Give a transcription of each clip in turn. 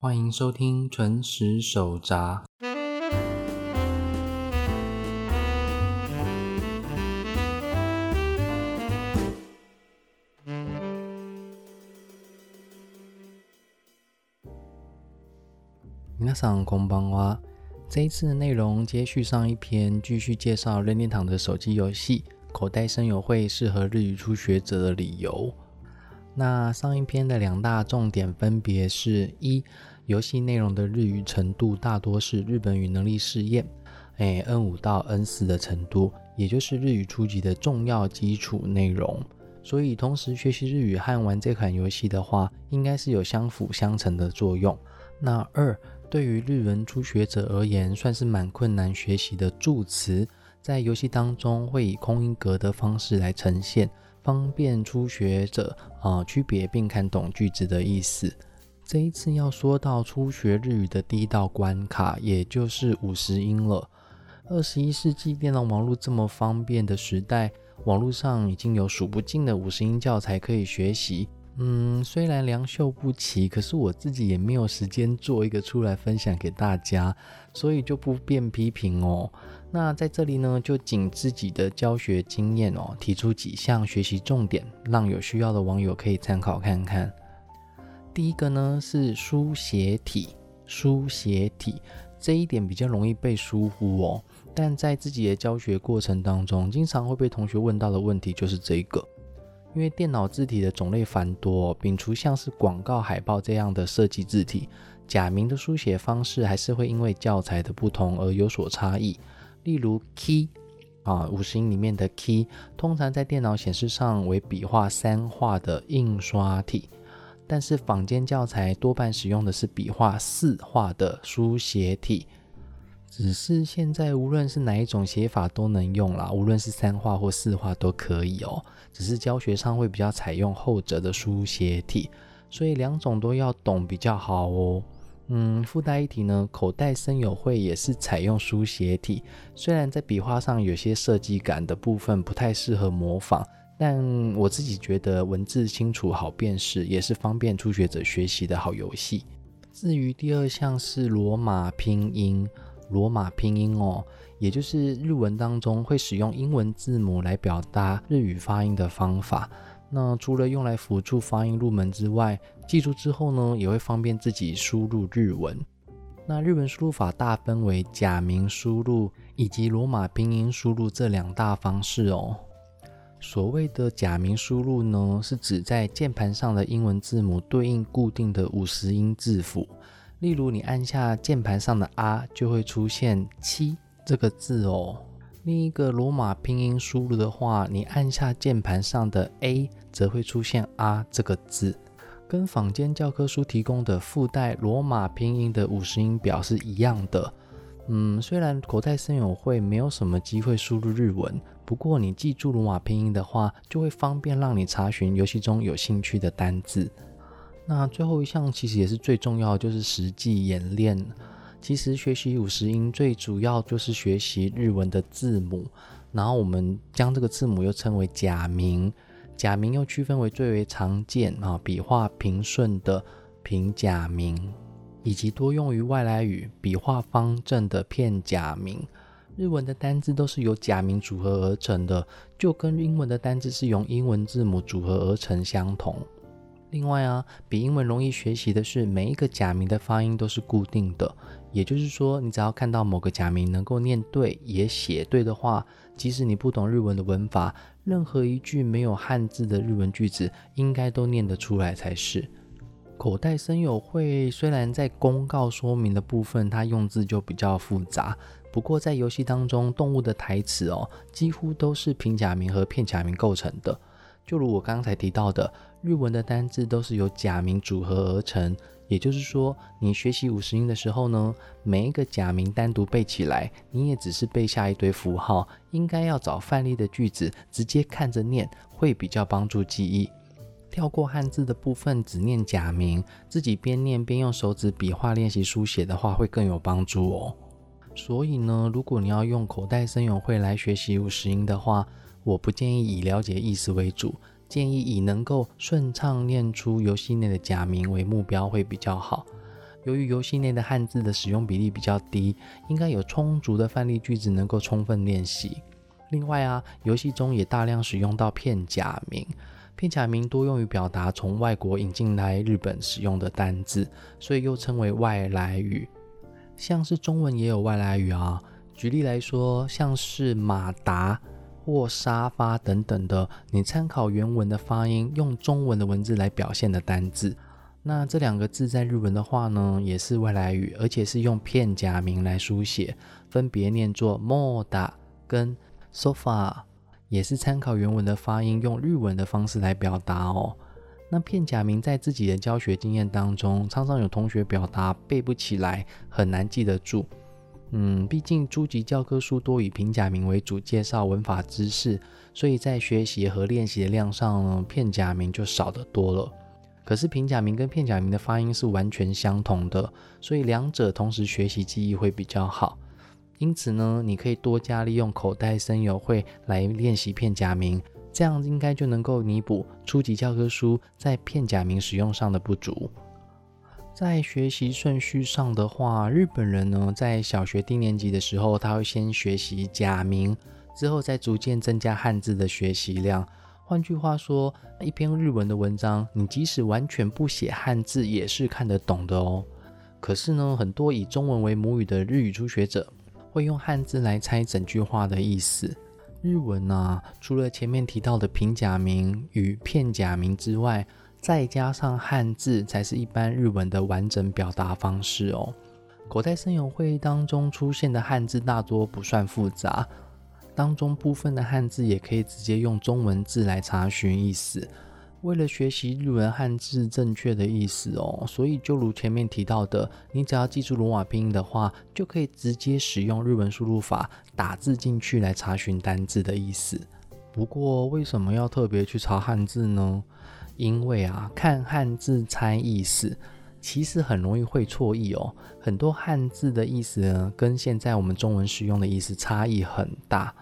欢迎收听纯食手札。皆さんこんばんは。这一次的内容接续上一篇，继续介绍任天堂的手机游戏《口袋声友会》适合日语初学者的理由。 那上一篇的两大重点分别是：一、游戏内容的日语程度大多是日本语能力试验，哎，N 五到 N 四的程度，也就是日语初级的重要基础内容。所以同时学习日语和玩这款游戏的话，应该是有相辅相成的作用。那二，对于日文初学者而言，算是蛮困难学习的助词，在游戏当中会以空音格的方式来呈现。方便初学者啊区别并看懂句子的意思。这一次要说到初学日语的第一道关卡，也就是五十音了。二十一世纪电脑网络这么方便的时代，网络上已经有数不尽的五十音教材可以学习。嗯，虽然良莠不齐，可是我自己也没有时间做一个出来分享给大家，所以就不便批评哦。那在这里呢，就仅自己的教学经验哦，提出几项学习重点，让有需要的网友可以参考看看。第一个呢是书写体，书写体这一点比较容易被疏忽哦，但在自己的教学过程当中，经常会被同学问到的问题就是这个，因为电脑字体的种类繁多，摒除像是广告海报这样的设计字体，假名的书写方式还是会因为教材的不同而有所差异。例如 key 啊，五十音里面的 key，通常在电脑显示上为笔画三画的印刷体，但是坊间教材多半使用的是笔画四画的书写体。只是现在无论是哪一种写法都能用啦，无论是三画或四画都可以哦。只是教学上会比较采用后者的书写体，所以两种都要懂比较好哦。嗯，附带一提呢，口袋森友会也是采用书写体，虽然在笔画上有些设计感的部分不太适合模仿，但我自己觉得文字清楚好辨识，也是方便初学者学习的好游戏。至于第二项是罗马拼音，罗马拼音哦，也就是日文当中会使用英文字母来表达日语发音的方法。那除了用来辅助发音入门之外，记住之后呢，也会方便自己输入日文。那日文输入法大分为假名输入以及罗马拼音输入这两大方式哦。所谓的假名输入呢，是指在键盘上的英文字母对应固定的五十音字符。例如，你按下键盘上的 R，就会出现七这个字哦。另一个罗马拼音输入的话，你按下键盘上的 A，则会出现 R 这个字，跟坊间教科书提供的附带罗马拼音的五十音表是一样的。嗯，虽然口袋森友会没有什么机会输入日文，不过你记住罗马拼音的话，就会方便让你查询游戏中有兴趣的单字。那最后一项其实也是最重要的，就是实际演练。其实学习五十音最主要就是学习日文的字母，然后我们将这个字母又称为假名，假名又区分为最为常见啊笔画平顺的平假名，以及多用于外来语笔画方正的片假名。日文的单字都是由假名组合而成的，就跟英文的单字是由英文字母组合而成相同。另外啊，比英文容易学习的是每一个假名的发音都是固定的。也就是说，你只要看到某个假名能够念对，也写对的话，即使你不懂日文的文法，任何一句没有汉字的日文句子，应该都念得出来才是。口袋声友会虽然在公告说明的部分，它用字就比较复杂，不过在游戏当中，动物的台词哦，几乎都是平假名和片假名构成的。就如我刚才提到的，日文的单字都是由假名组合而成。也就是说，你学习五十音的时候呢，每一个假名单独背起来，你也只是背下一堆符号，应该要找范例的句子，直接看着念，会比较帮助记忆。跳过汉字的部分，只念假名，自己边念边用手指笔画练习书写的话，会更有帮助哦。所以呢，如果你要用口袋声友会来学习五十音的话，我不建议以了解意思为主。建议以能够顺畅念出游戏内的假名为目标会比较好。由于游戏内的汉字的使用比例比较低，应该有充足的范例句子能够充分练习。另外啊，游戏中也大量使用到片假名，片假名多用于表达从外国引进来日本使用的单字，所以又称为外来语。像是中文也有外来语啊，举例来说，像是马达或沙发等等的，你参考原文的发音，用中文的文字来表现的单字。那这两个字在日文的话呢，也是外来语，而且是用片假名来书写，分别念作 moda 跟。sofa 也是参考原文的发音，用日文的方式来表达哦。那片假名在自己的教学经验当中，常常有同学表达背不起来，很难记得住。嗯，毕竟初级教科书多以平假名为主，介绍文法知识，所以在学习和练习的量上，片假名就少得多了。可是平假名跟片假名的发音是完全相同的，所以两者同时学习记忆会比较好。因此呢，你可以多加利用口袋声友会来练习片假名，这样应该就能够弥补初级教科书在片假名使用上的不足。在学习顺序上的话，日本人呢在小学低年级的时候，他会先学习假名，之后再逐渐增加汉字的学习量。换句话说，一篇日文的文章，你即使完全不写汉字，也是看得懂的哦。可是呢，很多以中文为母语的日语初学者。会用汉字来猜整句话的意思。日文啊，除了前面提到的平假名与片假名之外，再加上汉字才是一般日文的完整表达方式哦。口袋声友会当中出现的汉字大多不算复杂，当中部分的汉字也可以直接用中文字来查询意思。为了学习日文汉字正确的意思哦，所以就如前面提到的，你只要记住罗马拼音的话，就可以直接使用日文输入法打字进去来查询单字的意思。不过为什么要特别去查汉字呢？因为啊，看汉字猜意思，其实很容易会错意哦。很多汉字的意思呢，跟现在我们中文使用的意思差异很大。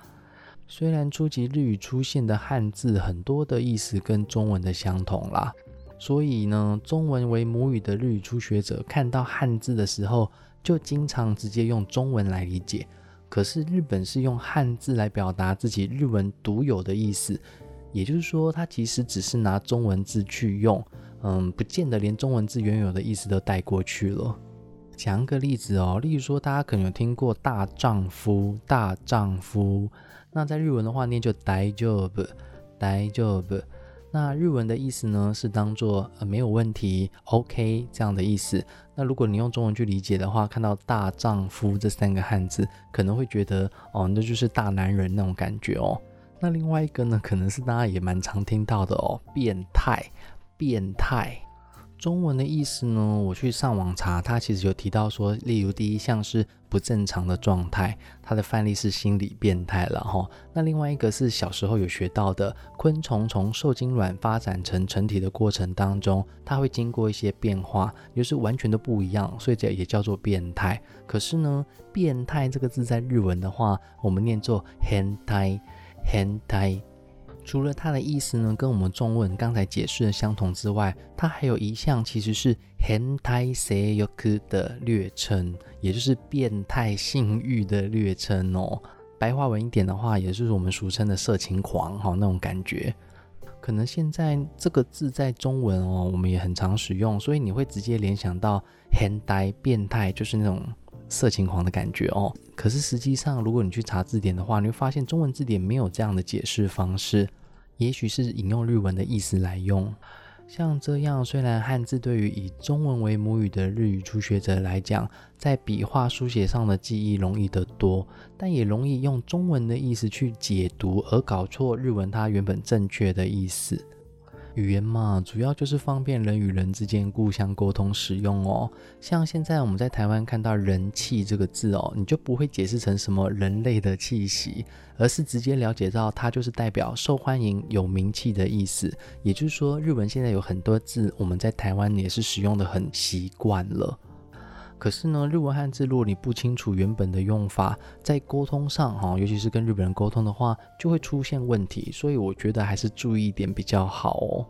虽然初级日语出现的汉字很多的意思跟中文的相同啦，所以呢，中文为母语的日语初学者看到汉字的时候，就经常直接用中文来理解。可是日本是用汉字来表达自己日文独有的意思，也就是说，它其实只是拿中文字去用，嗯，不见得连中文字原有的意思都带过去了。讲个例子哦，例如说，大家可能有听过大丈夫，大丈夫。那在日文的话，念就大丈夫，大丈夫。那日文的意思呢，是当做呃没有问题，OK 这样的意思。那如果你用中文去理解的话，看到大丈夫这三个汉字，可能会觉得哦，那就是大男人那种感觉哦。那另外一个呢，可能是大家也蛮常听到的哦，变态，变态。中文的意思呢？我去上网查，它其实有提到说，例如第一项是不正常的状态，它的范例是心理变态了哈。那另外一个是小时候有学到的，昆虫从受精卵发展成成体的过程当中，它会经过一些变化，就是完全都不一样，所以这也叫做变态。可是呢，变态这个字在日文的话，我们念作变态。除了它的意思呢，跟我们中文刚才解释的相同之外，它还有一项其实是 hentai s e y o k 的略称，也就是变态性欲的略称哦。白话文一点的话，也就是我们俗称的色情狂哈那种感觉。可能现在这个字在中文哦，我们也很常使用，所以你会直接联想到 hentai 变态，就是那种色情狂的感觉哦。可是实际上，如果你去查字典的话，你会发现中文字典没有这样的解释方式。也许是引用日文的意思来用，像这样，虽然汉字对于以中文为母语的日语初学者来讲，在笔画书写上的记忆容易得多，但也容易用中文的意思去解读，而搞错日文它原本正确的意思。语言嘛，主要就是方便人与人之间互相沟通使用哦。像现在我们在台湾看到“人气”这个字哦，你就不会解释成什么人类的气息，而是直接了解到它就是代表受欢迎、有名气的意思。也就是说，日文现在有很多字，我们在台湾也是使用的很习惯了。可是呢，日文汉字如果你不清楚原本的用法，在沟通上哈，尤其是跟日本人沟通的话，就会出现问题。所以我觉得还是注意一点比较好哦。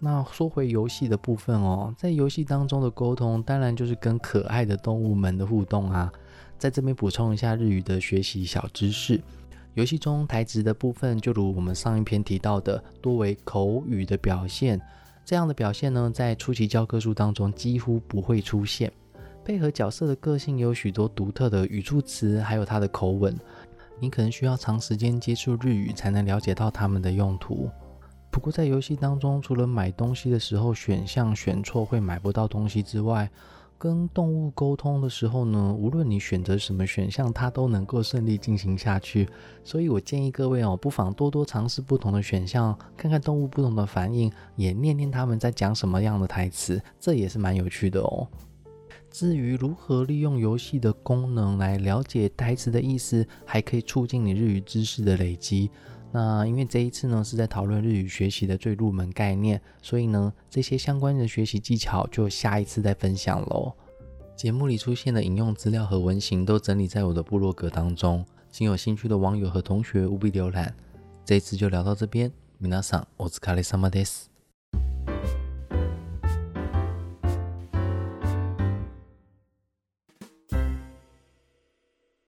那说回游戏的部分哦，在游戏当中的沟通，当然就是跟可爱的动物们的互动啊。在这边补充一下日语的学习小知识。游戏中台词的部分，就如我们上一篇提到的，多为口语的表现。这样的表现呢，在初级教科书当中几乎不会出现。配合角色的个性，有许多独特的语助词，还有它的口吻。你可能需要长时间接触日语，才能了解到它们的用途。不过在游戏当中，除了买东西的时候选项选错会买不到东西之外，跟动物沟通的时候呢，无论你选择什么选项，它都能够顺利进行下去。所以我建议各位哦，不妨多多尝试不同的选项，看看动物不同的反应，也念念他们在讲什么样的台词，这也是蛮有趣的哦。至于如何利用游戏的功能来了解台词的意思，还可以促进你日语知识的累积。那因为这一次呢是在讨论日语学习的最入门概念，所以呢这些相关的学习技巧就下一次再分享喽。节目里出现的引用资料和文型都整理在我的部落格当中，请有兴趣的网友和同学务必浏览。这一次就聊到这边，皆さんお疲れ様です。